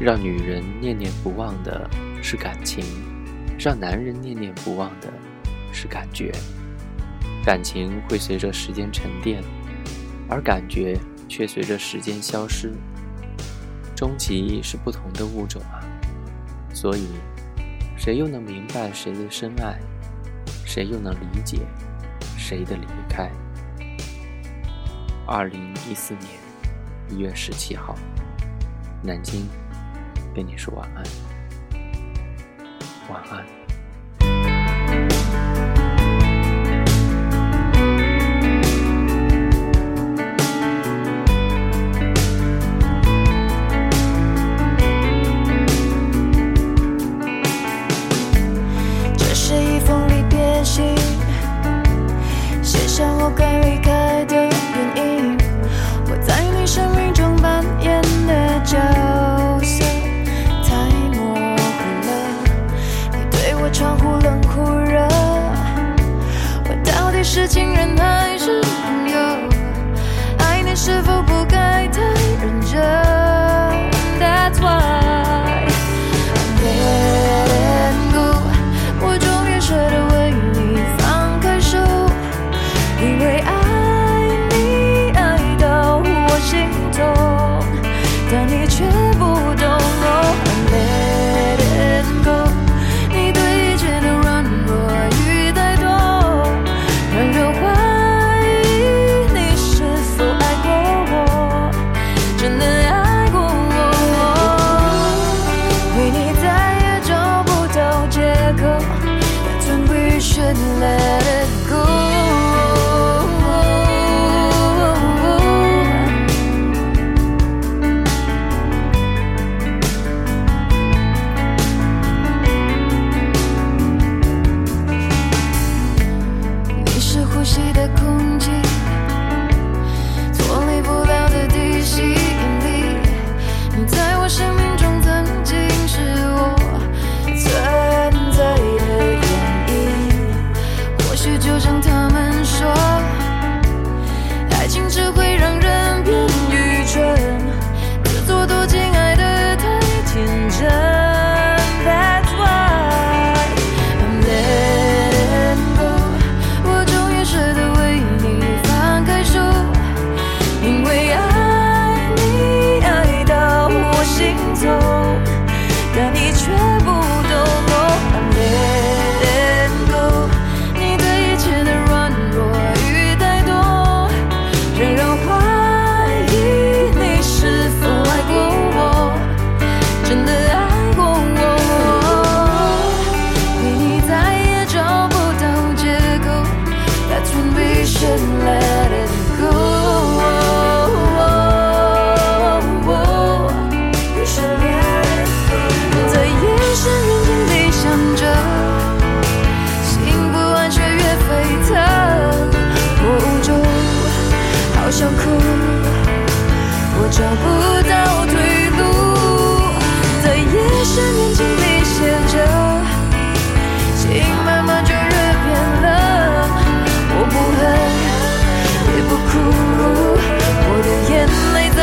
让女人念念不忘的是感情，让男人念念不忘的是感觉。感情会随着时间沉淀，而感觉却随着时间消失。终极是不同的物种啊，所以谁又能明白谁的深爱？谁又能理解谁的离开？二零一四年一月十七号，南京。跟你说晚安，晚安。是情人还是我想哭我找不到退路在夜深人静里写着心慢慢就越变冷我不恨也不哭我的眼泪在